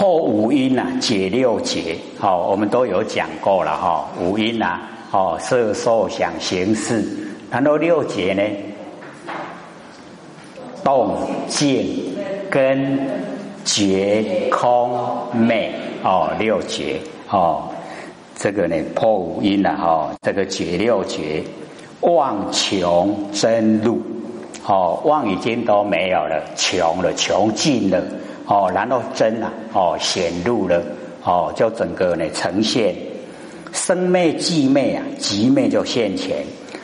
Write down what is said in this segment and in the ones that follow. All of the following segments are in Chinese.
破五阴呐，解六结，好，我们都有讲过了哈。五阴呐，哦，色受想行识，谈到六结呢，动静根觉空昧，哦，六结，哦，这个呢破五阴了哈，这个解六结，妄穷真路，哦，妄已经都没有了，穷了，穷尽了。哦，然后真啊，哦显露了，哦就整个呢呈现。生灭寂灭啊，寂灭就现前，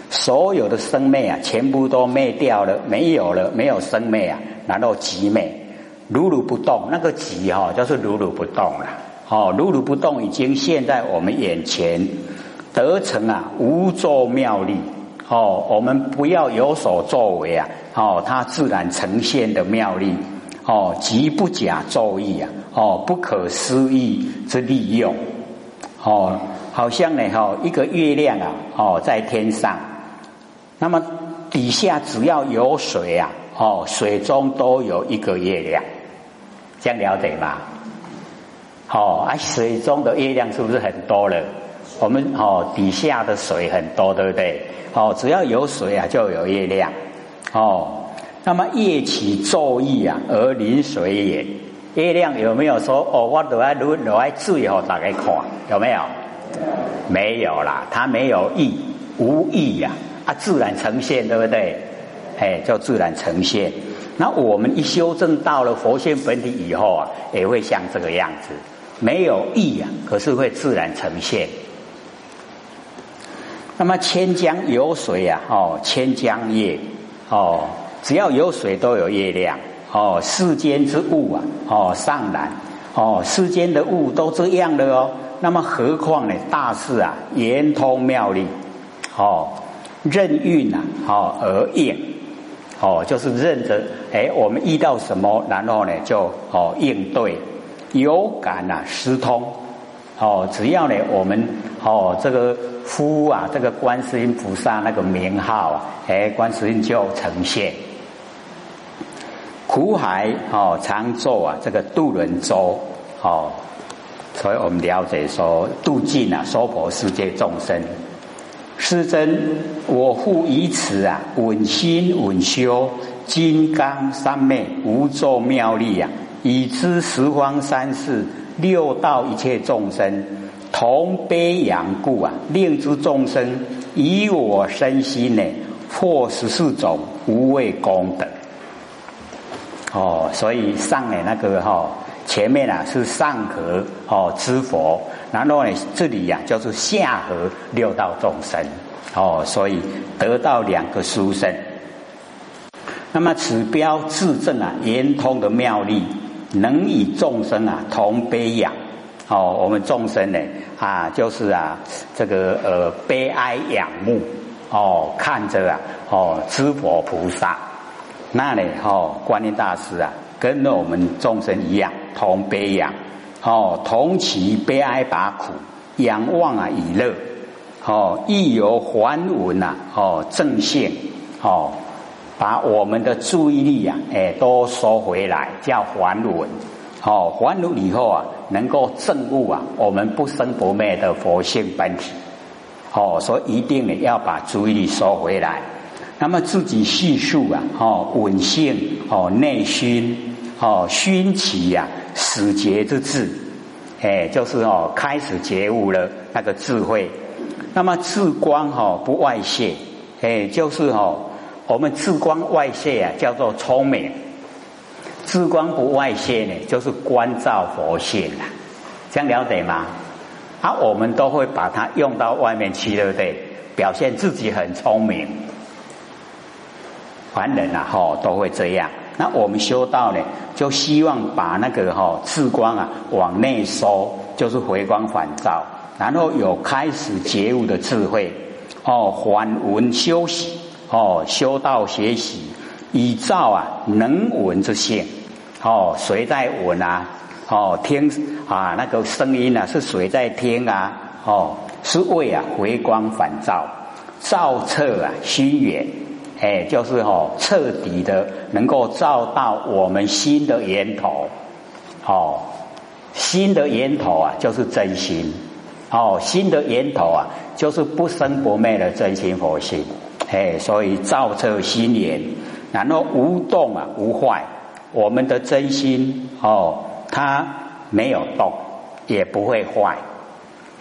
所有的生灭啊，全部都灭掉了，没有了，没有生灭啊，然后寂灭，如如不动，那个寂哈就是如如不动了，哦如如不动已经现在我们眼前得成啊无作妙力，哦我们不要有所作为啊，哦它自然呈现的妙力。哦，极不假造意啊！哦，不可思议之利用。哦，好像呢，哈，一个月亮啊，哦，在天上，那么底下只要有水啊，哦，水中都有一个月亮，这样了解吗？哦，啊，水中的月亮是不是很多了？我们哦，底下的水很多，对不对？哦，只要有水啊，就有月亮。哦。那么夜起昼意啊，而临水也。月亮有没有说哦？我都爱如都爱最后大概看有没有？没有啦，它没有意，无意呀，啊，自然呈现，对不对？哎，叫自然呈现。那我们一修正到了佛性本体以后啊，也会像这个样子，没有意啊，可是会自然呈现。那么千江有水啊，哦，千江夜，哦。只要有水，都有月亮。哦，世间之物啊，哦，上然，哦，世间的物都这样的哦。那么何况呢？大事啊，圆通妙理，哦，任运啊，哦而应，哦，就是认着，哎，我们遇到什么，然后呢，就哦应对，有感啊，思通，哦，只要呢，我们哦这个呼啊，这个观世音菩萨那个名号啊，哎，观世音就呈现。苦海哦，常做啊，这个渡轮舟哦，所以我们了解说渡尽啊，娑婆世界众生。师尊，我复以此啊，稳心稳修金刚三昧无作妙力啊，以知十方三世六道一切众生同悲仰故啊，令诸众生以我身心呢，破十四种无畏功德。哦，所以上呢那个哈，前面啊是上合哦知佛，然后呢这里呀叫做下合六道众生哦，所以得到两个殊胜。那么此标自证啊圆通的妙力，能与众生啊同悲仰哦，我们众生呢啊就是啊这个呃悲哀仰慕哦，看着啊哦知佛菩萨。那呢？哦，观音大师啊，跟我们众生一样，同悲仰，哦，同其悲哀拔苦，仰望啊以乐，哦，亦有还文呐，哦，正性，哦，把我们的注意力啊，哎，都收回来，叫还文，哦，还文以后啊，能够证悟啊，我们不生不灭的佛性本体，哦，所以一定呢要把注意力收回来。那么自己叙述啊，哦，稳性哦，内熏哦，熏起呀，始觉之智，哎，就是哦，开始觉悟了那个智慧。那么智光哦不外泄，哎，就是哦，我们智光外泄啊，叫做聪明；智光不外泄呢，就是关照佛性啊。这样了解吗？啊，我们都会把它用到外面去，对不对？表现自己很聪明。凡人啊，哈，都会这样。那我们修道呢，就希望把那个哈智光啊往内收，就是回光返照，然后有开始觉悟的智慧。哦，还闻修习，哦，修道学习，以照啊能闻之性。哦，谁在闻啊？哦，听啊那个声音啊，是谁在听啊？哦，是为啊回光返照，照彻啊心源。哎，就是哦，彻底的能够照到我们心的源头，哦，心的源头啊，就是真心。哦，心的源头啊，就是不生不灭的真心佛性。哎，所以照彻心源，然后无动啊，无坏。我们的真心哦，它没有动，也不会坏。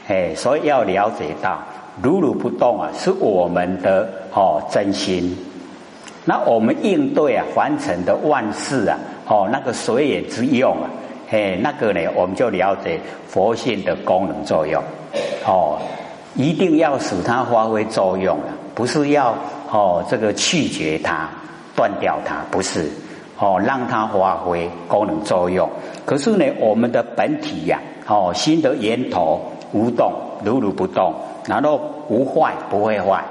哎，所以要了解到，如如不动啊，是我们的哦真心。那我们应对啊，凡尘的万事啊，哦，那个随缘之用啊。哎，那个呢，我们就了解佛性的功能作用，哦，一定要使它发挥作用啊，不是要哦这个去绝它、断掉它，不是哦让它发挥功能作用。可是呢，我们的本体呀，哦心的源头无动，如如不动，然后无坏，不会坏，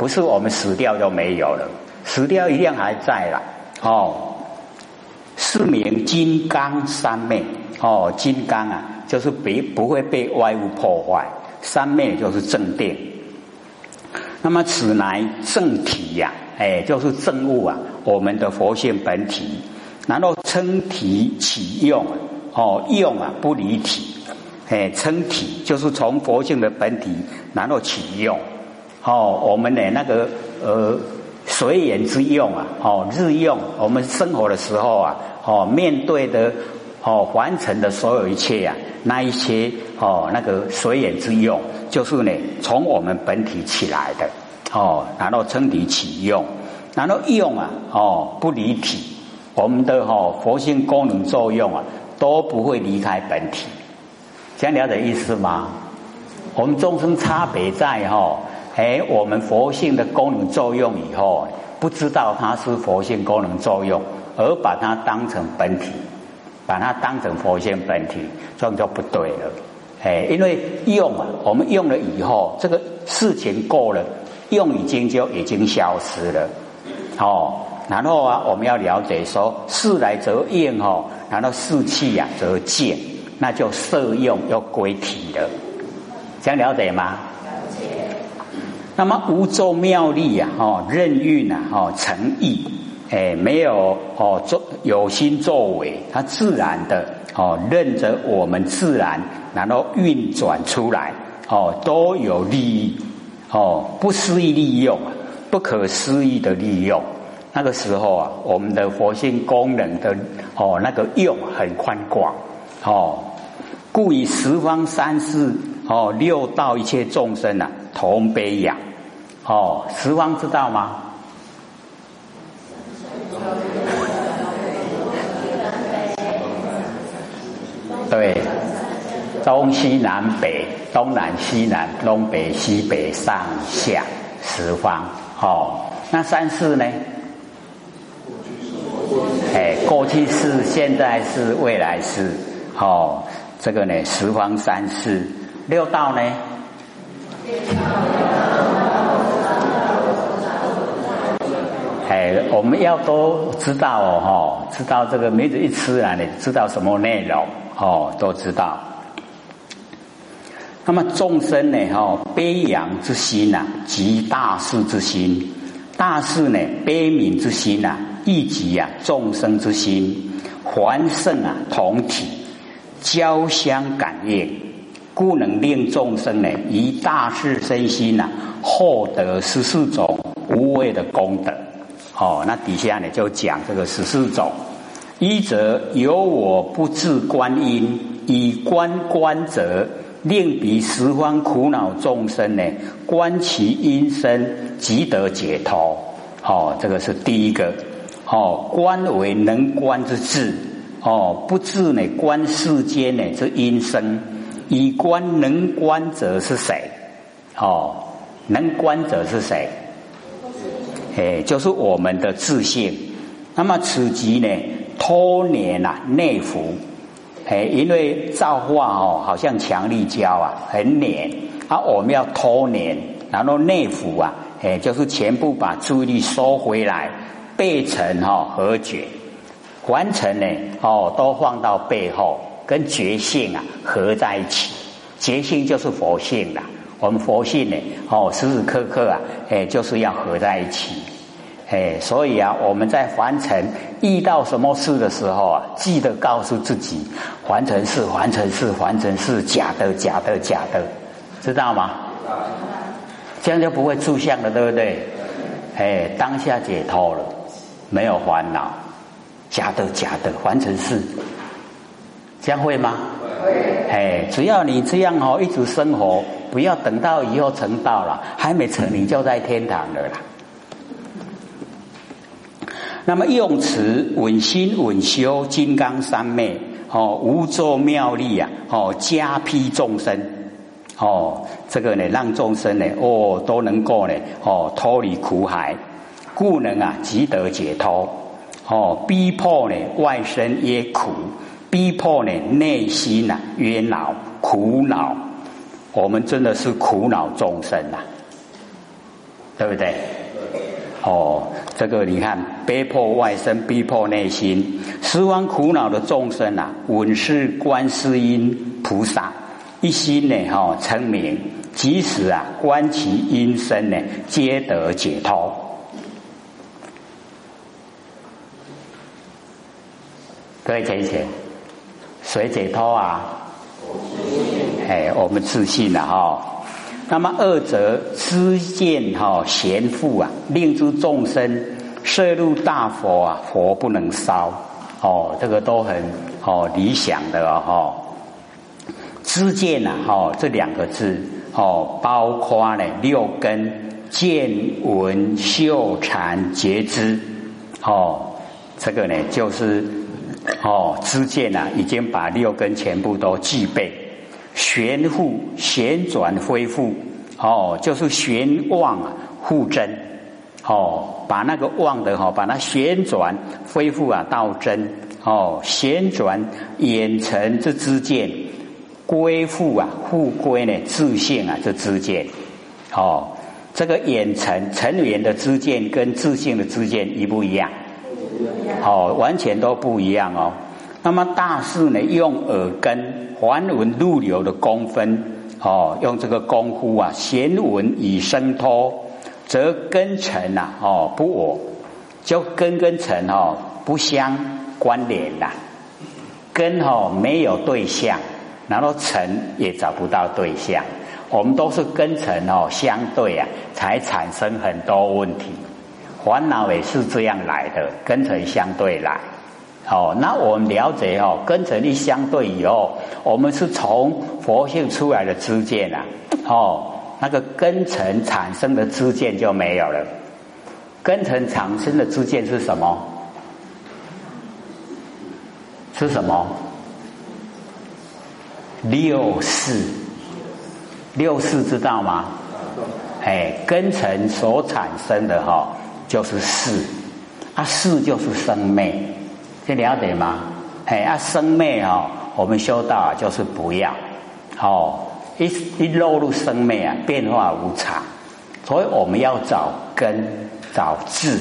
不是我们死掉就没有了，死掉一定还在了，哦。是名金刚三昧哦，金刚啊，就是别不会被外物破坏。三昧就是正定。那么此乃正体呀，哎，就是正物啊，我们的佛性本体。然后称体起用哦，用啊不离体，哎，称体就是从佛性的本体然后起用哦，我们的那个呃随缘之用啊，哦日用我们生活的时候啊。哦，面对的哦，完成的所有一切呀，那一些哦，那个随缘之用，就是呢，从我们本体起来的哦，然后称体起用，然后用啊哦，不离体，我们的哈佛性功能作用啊，都不会离开本体，这样了解意思吗？我们众生差别在哈，哎，我们佛性的功能作用以后，不知道它是佛性功能作用。而把它当成本体，把它当成佛性本体，这样就不对了。哎，因为用啊，我们用了以后，这个事情过了，用已经就已经消失了。哦，然后啊，我们要了解说，事来则应哦，然后事去呀则见，那就色用要归体了。这样了解吗？那么无咒妙力呀，哦，任运啊，哦，诚意。哎，没有哦，作有心作为，它自然的哦，任着我们自然，然后运转出来哦，都有利益哦，不思议利用，不可思议的利用。那个时候啊，我们的佛性功能的哦，那个用很宽广哦，故以十方三世哦，六道一切众生啊，同悲仰哦，十方知道吗？对，东西南北，东南西南，东北西北，上下十方，哦，那三世呢？哎，过去式、现在是未来式，哦，这个呢，十方三世，六道呢？哎，我们要都知道哦，哈，知道这个梅子一吃啊，你知道什么内容？哦，都知道。那么众生呢？哈，悲仰之心呐，即大事之心。大事呢，悲悯之心呐，亦即啊众生之心。凡圣啊，同体交相感应，故能令众生呢，以大事身心呐，获得十四种无畏的功德。哦，那底下呢就讲这个十四种。一则有我不自观音，以观观者，令彼十方苦恼众生呢，观其因身，即得解脱。哦，这个是第一个。哦，观为能观之智。哦，不自呢观世间呢之因身，以观能观者是谁？哦，能观者是谁？哎，就是我们的自信。那么此即呢？脱年呐，内服，哎，因为造化哦，好像强力胶啊，很黏啊，我们要脱年，然后内服啊，哎，就是全部把注意力收回来，背层哈和觉，完成呢哦，都放到背后，跟觉性啊合在一起，觉性就是佛性啦，我们佛性呢哦，时时刻刻啊，哎，就是要合在一起。哎，所以啊，我们在凡尘遇到什么事的时候啊，记得告诉自己，凡尘是凡尘是凡尘是假的假的假的，知道吗？这样就不会住相了，对不对？哎，当下解脱了，没有烦恼，假的假的凡尘是，这样会吗？会。哎，只要你这样哦，一直生活，不要等到以后成道了，还没成你就在天堂了啦。那么用词稳心稳修金刚三昧哦，无作妙力啊哦，加披众生哦，这个呢让众生呢哦都能够呢哦脱离苦海，故能啊即得解脱哦，逼迫呢外身也苦，逼迫呢内心呐冤恼苦恼，我们真的是苦恼众生呐，对不对？哦，这个你看，逼迫外身，逼迫内心，十方苦恼的众生啊，闻是观世音菩萨，一心呢，哈，称名，即使啊，观其音声呢，皆得解脱。各位浅浅，谁解脱啊？哎，我们自信了哈。那么二则知见哈贤富啊，令诸众生摄入大佛啊，佛不能烧哦，这个都很哦理想的哦。知见呐哈这两个字哦，包括呢六根见闻嗅禅觉知哦，这个呢就是哦知见呐，已经把六根全部都具备。旋复旋转恢复，哦，就是旋妄啊，复真，哦，把那个妄的哈，把它旋转恢复啊到真，哦，旋转眼尘之见，归复啊，复归呢自信啊这之见，哦，这个眼尘尘缘的之见跟自信的之见一不一样？哦，完全都不一样哦。那么大事呢，用耳根。还闻入流的功分哦，用这个功夫啊，弦闻以生脱，则根尘呐哦不我，就根跟尘哦不相关联啦，根哦没有对象，然后尘也找不到对象，我们都是根尘哦相对啊，才产生很多问题，烦恼也是这样来的，根尘相对来。哦，那我们了解哦，跟尘一相对以后，我们是从佛性出来的知见啊，哦，那个根尘产生的知见就没有了。根尘产生的知见是什么？是什么？六四，六四知道吗？哎，根尘所产生的哈，就是四，啊，四就是生灭。你了解吗？哎啊，生灭哦，我们修道，就是不要哦，一一落入生灭啊，变化无常，所以我们要找根，找智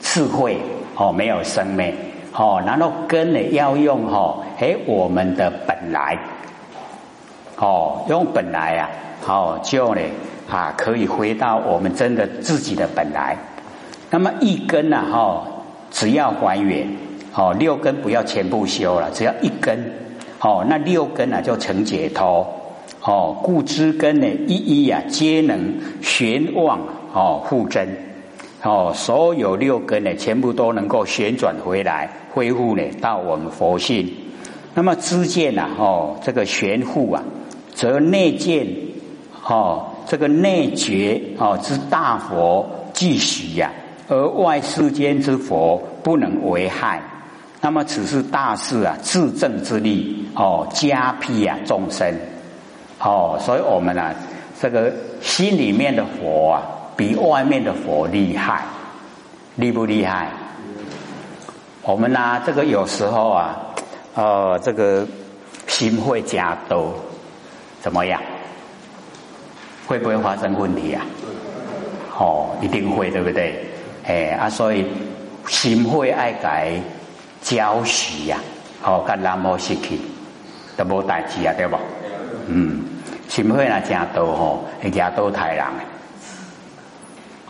智慧哦，没有生灭哦，然后根呢要用哦，哎，我们的本来哦，用本来啊，哦，就呢啊，可以回到我们真的自己的本来。那么一根呢，哈，只要还原。哦，六根不要全部修了，只要一根，哦，那六根啊就成解脱，哦，故知根呢一一呀皆能旋妄哦复真，哦，所有六根呢全部都能够旋转回来，恢复呢到我们佛性。那么知见呐，哦，这个玄复啊，则内见，哦，这个内觉哦之大佛即许呀，而外世间之佛不能为害。那么此是大事啊，自证之力哦，加辟啊众生哦，所以我们呢，这个心里面的佛啊，比外面的佛厉害，厉不厉害？我们呢，这个有时候啊，呃，这个心会加多，怎么样？会不会发生问题啊？哦，一定会，对不对？哎啊，所以心会爱改。教许呀，哦，跟南无失去都无代志啊，对不？嗯，心会那真多吼，会加多太人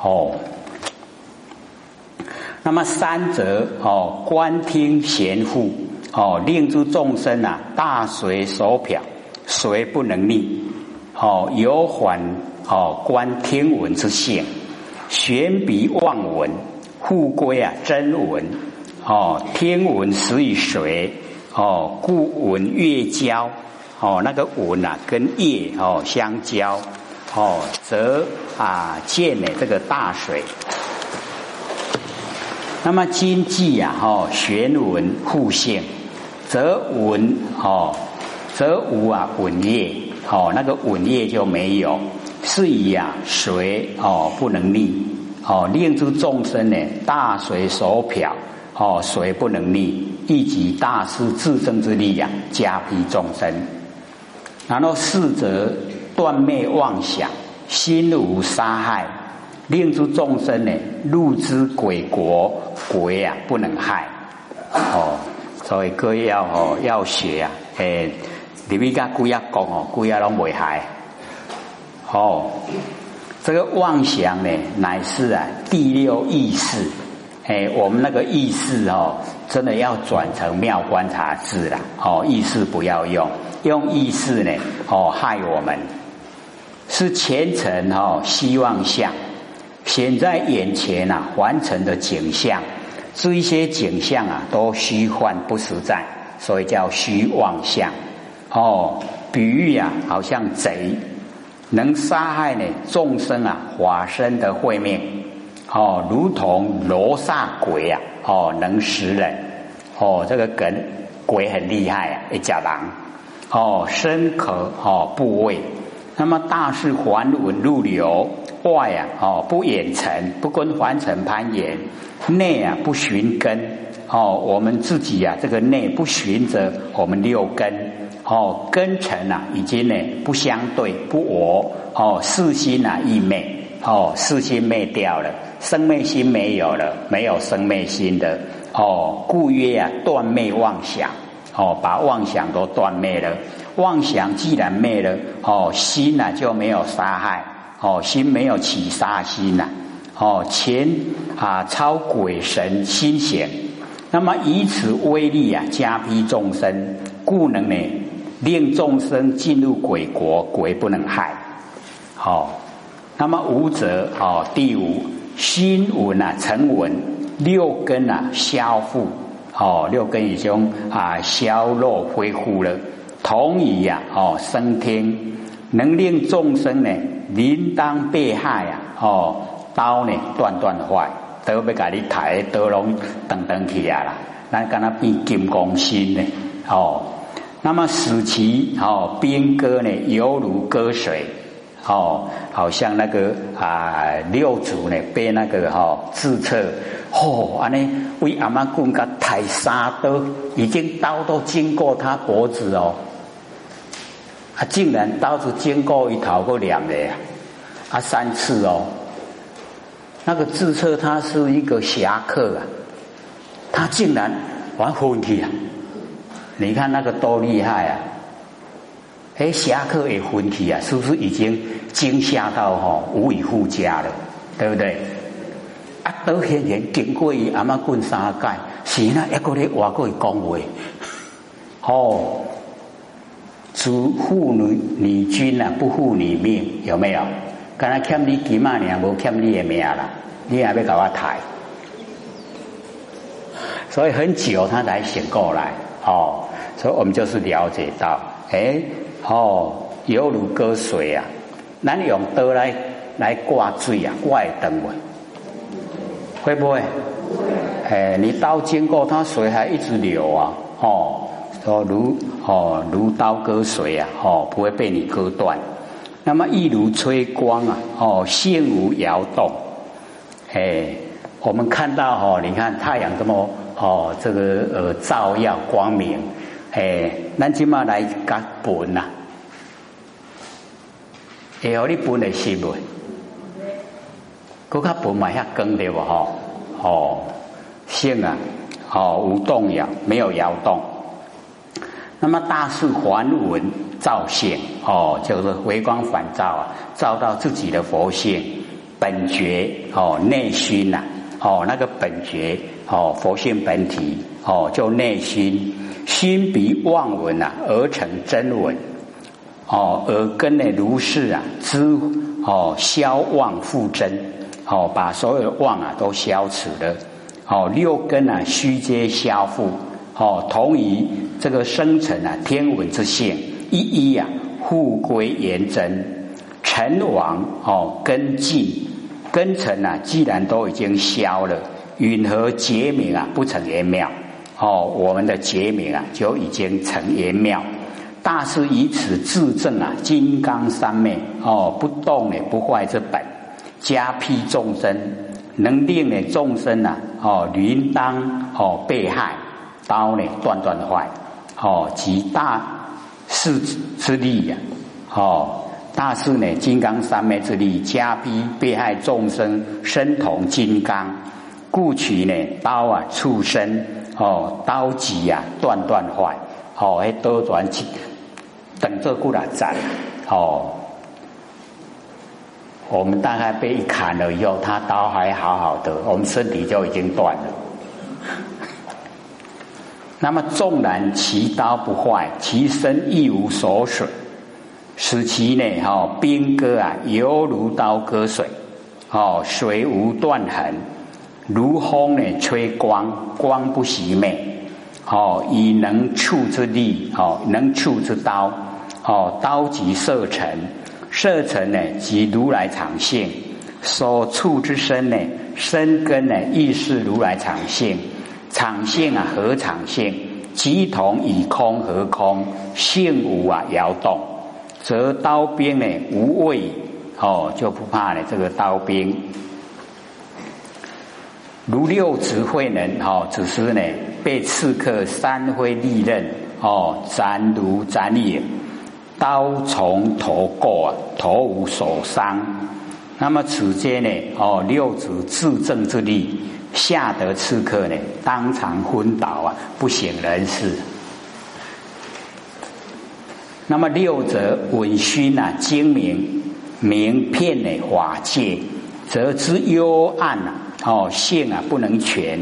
哦。那么三则哦，观听贤护哦，令诸众生啊，大随所表，随不能逆哦，有缓哦，观听闻之性，玄鼻望闻，复归啊真闻哦，天文始于水哦，故闻月交哦，那个文啊跟月哦相交哦，则啊见呢这个大水。那么经济呀，哦，玄文互现，则文哦，则无啊文业哦，那个文业就没有，是以啊水哦不能逆哦，令诸众生呢大水所漂哦，水不能逆，一即大师自身之力呀，加庇众生。然后四则断灭妄想，心无杀害。令诸众生呢，入之鬼国，鬼啊不能害哦。所以各位要哦要学啊，诶，你们家姑爷讲哦，姑爷拢未害哦。这个妄想呢，乃是啊第六意识。诶，我们那个意识哦，真的要转成妙观察智了哦。意识不要用，用意识呢哦害我们，是前程哦希望相。显在眼前啊，完成的景象，这一些景象啊，都虚幻不实在，所以叫虚妄相。哦，比喻啊，好像贼能杀害呢众生啊，法身的会面，哦，如同罗刹鬼啊，哦，能食人。哦，这个梗鬼很厉害啊，一甲狼。哦，身可哦部位，那么大是还稳入流。外啊，哦，不远尘，不跟凡尘攀岩；内啊，不寻根，哦，我们自己啊，这个内不寻着我们六根，哦，根尘啊，已经呢不相对，不我，哦，四心啊意灭，哦，四心灭掉了，生灭心没有了，没有生灭心的，哦，故曰啊，断灭妄想，哦，把妄想都断灭了，妄想既然灭了，哦，心呢就没有杀害。哦，心没有起杀心呐，哦，前啊超鬼神心险，那么以此威力啊，加逼众生，故能呢令众生进入鬼国，鬼不能害。好，那么五者哦，第五心闻啊成闻，六根啊消复，哦，六根已经啊消落恢复了，同以呀哦升天，能令众生呢。铃当被害啊！哦，刀呢断断坏，都要甲你抬刀拢等等起来啦。咱跟他变金刚心呢？哦，那么使其哦兵戈呢，犹如割水哦，好像那个啊六祖呢被那个哈自测哦，安尼为阿妈棍甲抬三刀，已经刀都经过他脖子哦。他竟然刀子经过一头过两的呀，啊三次哦，那个自测他是一个侠客啊，他竟然玩昏去啊！你看那个多厉害啊！哎，侠客也昏去啊，是不是已经惊吓到哈无以复加了？对不对？啊，都显然经过伊阿妈滚三界，是那一个咧话过讲话，哦。主妇女女君啊，不护女命，有没有？刚才欠你几万年，无欠你的命啦，你还要搞我抬？所以很久他才醒过来，哦，所以我们就是了解到，哎，哦，犹如割水啊，咱用刀来来挂水啊，挂灯会会不会？哎，你刀经过，它水还一直流啊，哦。哦，如哦如刀割水啊，哦不会被你割断。那么一如吹光啊，哦心无摇动。哎，我们看到哦，你看太阳这么哦这个呃照耀光明，哎，咱今嘛来甲本呐，会有你本的新闻，佮较本嘛遐光对不吼？哦线啊，哦无动摇，没有摇动。那么大是还文照现哦，就是回光返照啊，照到自己的佛性本觉哦内心呐哦，那个本觉哦，佛性本体哦，就内心心比妄闻啊，而成真闻哦，耳根呢如是啊，知哦消妄复真哦，把所有的妄啊都消除了哦，六根啊虚皆消复哦，同于这个生成啊天文之性一一啊复归原真，成王哦根尽。根尘啊，既然都已经消了，允何结名啊不成圆妙？哦，我们的结名啊就已经成圆妙。大师以此自证啊，金刚三昧哦，不动也不坏之本，加披众生，能令呢众生啊哦，临当哦被害刀呢断断坏哦，及大势之力呀哦。大师呢，金刚三昧之力，加逼被害众生，身同金刚，故取呢刀啊，触身哦，刀戟啊，断断坏哦，还多转起，等这过来斩哦。我们大概被一砍了以后，他刀还好好的，我们身体就已经断了。那么纵然其刀不坏，其身亦无所损。使其呢，哈兵戈啊，犹如刀割水，哦，水无断痕，如风呢吹光，光不熄灭，哦，以能触之力，哦，能触之刀，哦，刀即射尘，射尘呢即如来常性，所触之身呢，身根呢亦是如来常性，常性啊何常性？即同以空合空，性无啊摇动。则刀兵呢无畏哦，就不怕呢这个刀兵。如六指慧能哦，只是呢被刺客三挥利刃哦斩如斩也，刀从头过，头无所伤。那么此间呢哦六指自证之力，吓得刺客呢当场昏倒啊，不省人事。那么六则文熏呐，精明明片呢法界，则之幽暗呐，哦性啊不能全，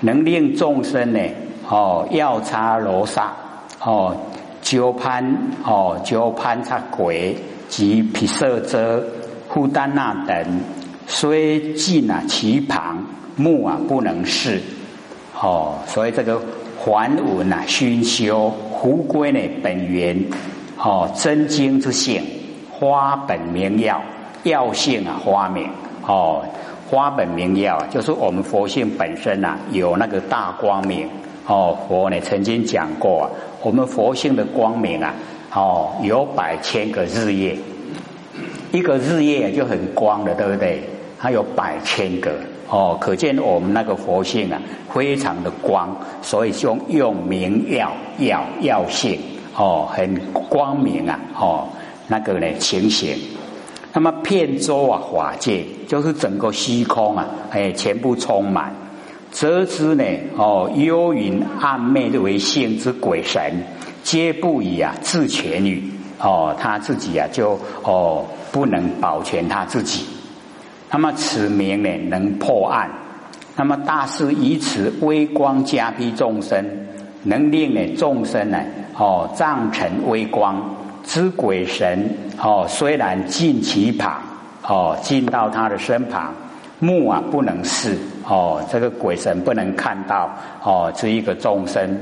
能令众生呢，哦要叉罗刹，哦鸠攀哦鸠攀叉鬼及毗舍遮护丹那等，虽近啊其旁，目啊不能视，哦所以这个还文啊熏修，胡归呢本源。哦，真经之性，花本名药，药性啊，花名哦，花本名耀，就是我们佛性本身呐，有那个大光明哦。佛呢曾经讲过啊，我们佛性的光明啊，哦，有百千个日夜，一个日夜就很光的，对不对？它有百千个哦，可见我们那个佛性啊，非常的光，所以用用名耀耀耀性。哦，很光明啊！哦，那个呢情形，那么片周啊法界，就是整个虚空啊，哎，全部充满。则知呢，哦，幽云暗昧的为性之鬼神，皆不以啊自全于哦，他自己啊就哦不能保全他自己。那么此名呢能破案，那么大师以此微光加庇众生，能令呢众生呢。哦，藏尘微光知鬼神哦，虽然近其旁哦，近到他的身旁，目啊不能视哦，这个鬼神不能看到哦，这一个众生，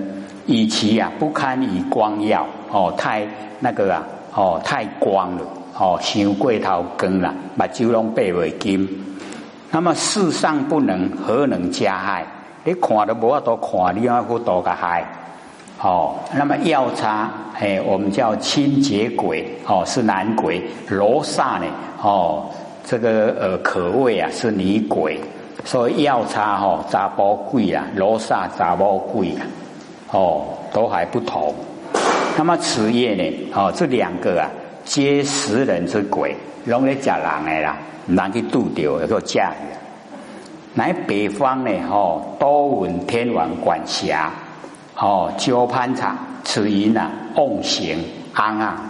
以其啊不堪以光耀哦，太那个啊哦，太光了哦，像过头根了，把九龙背为金，那么世上不能，何能加害？你看都无法多看，你要去多个害？哦，那么药叉，哎，我们叫清洁鬼，哦，是男鬼；罗刹呢，哦，这个呃，可谓啊是女鬼。所以药叉哈杂包鬼啊，罗刹杂包鬼啊，哦，都还不同。那么此夜呢，哦，这两个啊，皆食人之鬼，拢来夹人的啦，难去渡掉，要做驾驭。乃北方呢，哦，多闻天王管辖。哦，鸠攀茶，此因啊，妄行安啊，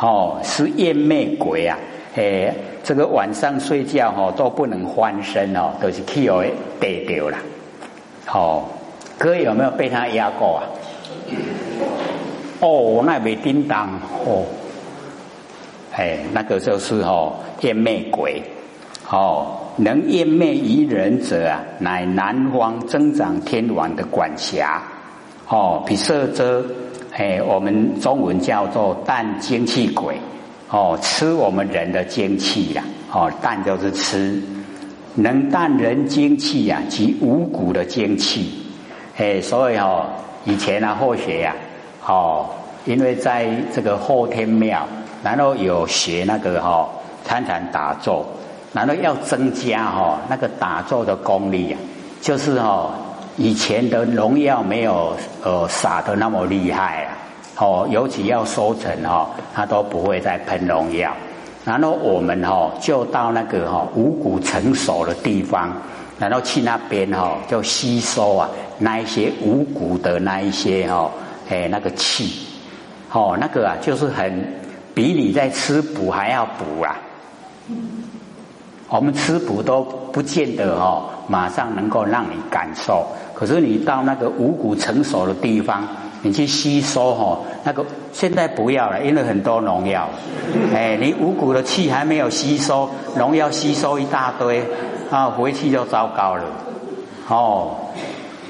哦，是厌魅鬼啊，诶，这个晚上睡觉哦都不能翻身哦，都是气哦得掉了。哦，哥有没有被他压过啊？哦，那没叮当哦，哎，那个就是哦，厌魅鬼哦，能厌魅于人者啊，乃南方增长天王的管辖。哦，比色遮哎，我们中文叫做淡精气鬼。哦，吃我们人的精气呀！哦，淡就是吃，能淡人精气呀，及五谷的精气。哎，所以哦，以前啊，后学呀，哦，因为在这个后天庙，然后有学那个哈参禅打坐，然后要增加哈那个打坐的功力呀，就是哦，以前的农药没有呃撒的那么厉害啊。哦，尤其要收成哈，它都不会再喷农药。然后我们哈就到那个哈五谷成熟的地方，然后去那边哈就吸收啊那一些五谷的那一些哈哎那个气，哦那个啊就是很比你在吃补还要补啊。我们吃补都不见得哈马上能够让你感受，可是你到那个五谷成熟的地方。你去吸收哈，那个现在不要了，因为很多农药。哎，你五谷的气还没有吸收，农药吸收一大堆，啊，回去就糟糕了。哦，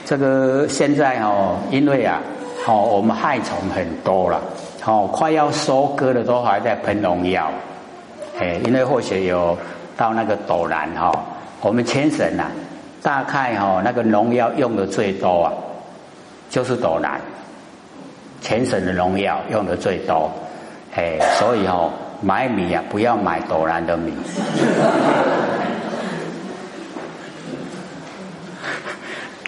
这个现在哦，因为啊，哦，我们害虫很多了，哦，快要收割的都还在喷农药。哎，因为或许有到那个斗南哈，我们全省呐，大概哈那个农药用的最多啊，就是斗南。全省的农药用的最多，哎，所以哦，买米啊，不要买斗南的米。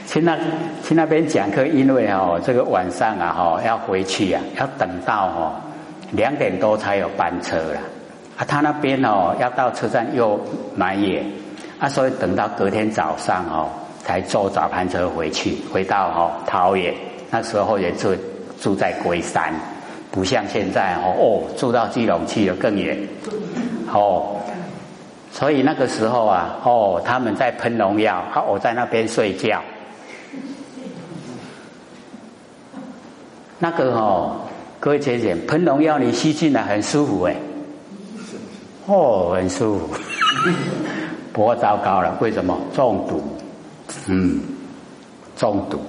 去那去那边讲课，因为哦，这个晚上啊，哈，要回去啊，要等到哦两点多才有班车了。啊，他那边哦，要到车站又满夜，啊，所以等到隔天早上哦，才坐早班车回去，回到哦桃园。那时候也住。住在龟山，不像现在哦哦，住到基隆去了更远哦。所以那个时候啊，哦，他们在喷农药，啊，我在那边睡觉。那个哦，各位姐姐，喷农药你吸进来很舒服哎，哦，很舒服。不过糟糕了，为什么中毒？嗯，中毒。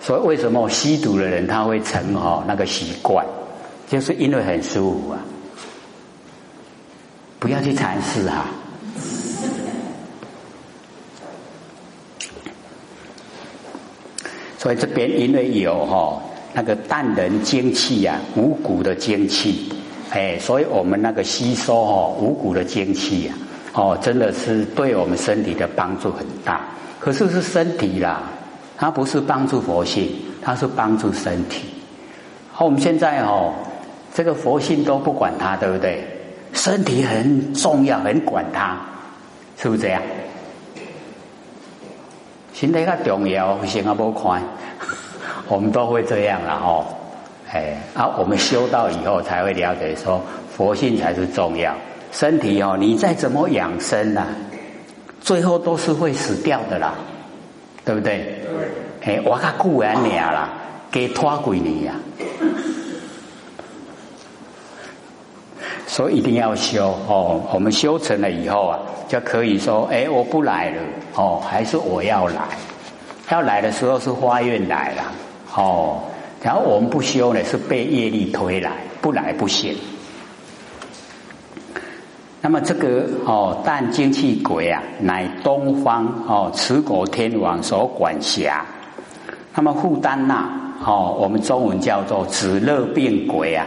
所以为什么吸毒的人他会成哈那个习惯，就是因为很舒服啊！不要去尝试哈。所以这边因为有哈那个淡人精气呀，五谷的精气，哎，所以我们那个吸收哈五谷的精气呀，哦，真的是对我们身体的帮助很大。可是是身体啦。它不是帮助佛性，它是帮助身体。好，我们现在哦，这个佛性都不管它，对不对？身体很重要，很管它，是不是这样？身体较重要，心啊不宽，我们都会这样了哦。哎，啊，我们修道以后才会了解，说佛性才是重要。身体哦，你再怎么养生呐，最后都是会死掉的啦。对不对？哎，我卡固然你啦，给拖鬼你呀，所以一定要修哦。我们修成了以后啊，就可以说：哎，我不来了哦，还是我要来。要来的时候是花愿来了哦，然后我们不修呢，是被业力推来，不来不行。那么这个哦，但精气鬼啊，乃东方哦，持国天王所管辖。那么护丹那哦，我们中文叫做止热病鬼啊，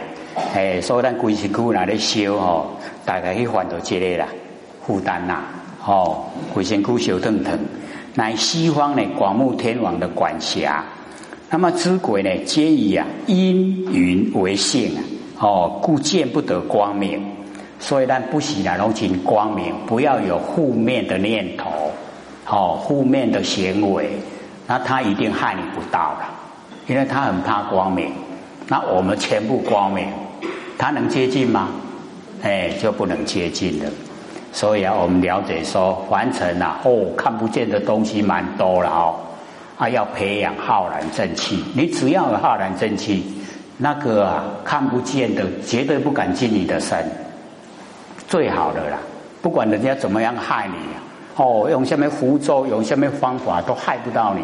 哎，所以咱鬼神窟那里修哦，大概去换到这类啦。护丹那哦，鬼神窟修腾腾，乃西方呢广目天王的管辖。那么之鬼呢，皆以啊阴云为性啊，哦，故见不得光明。所以，咱不喜来龙请光明，不要有负面的念头，哦，负面的行为，那他一定害你不到了，因为他很怕光明。那我们全部光明，他能接近吗？哎，就不能接近了。所以啊，我们了解说，凡尘啊，哦，看不见的东西蛮多了哦，啊，要培养浩然正气。你只要有浩然正气，那个啊，看不见的绝对不敢进你的身，最好的啦。不管人家怎么样害你，哦，用什么符咒，用什么方法都害不到你。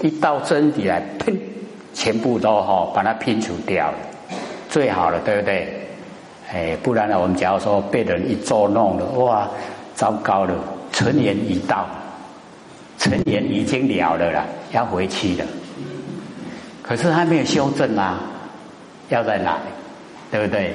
一到真底来，砰，全部都哈把它拼除掉了，最好了，对不对？哎，不然呢？我们假如说被人一捉弄了，哇，糟糕了！成年已到，成年已经了了啦，要回去了。可是还没有修正啊，要再来，对不对？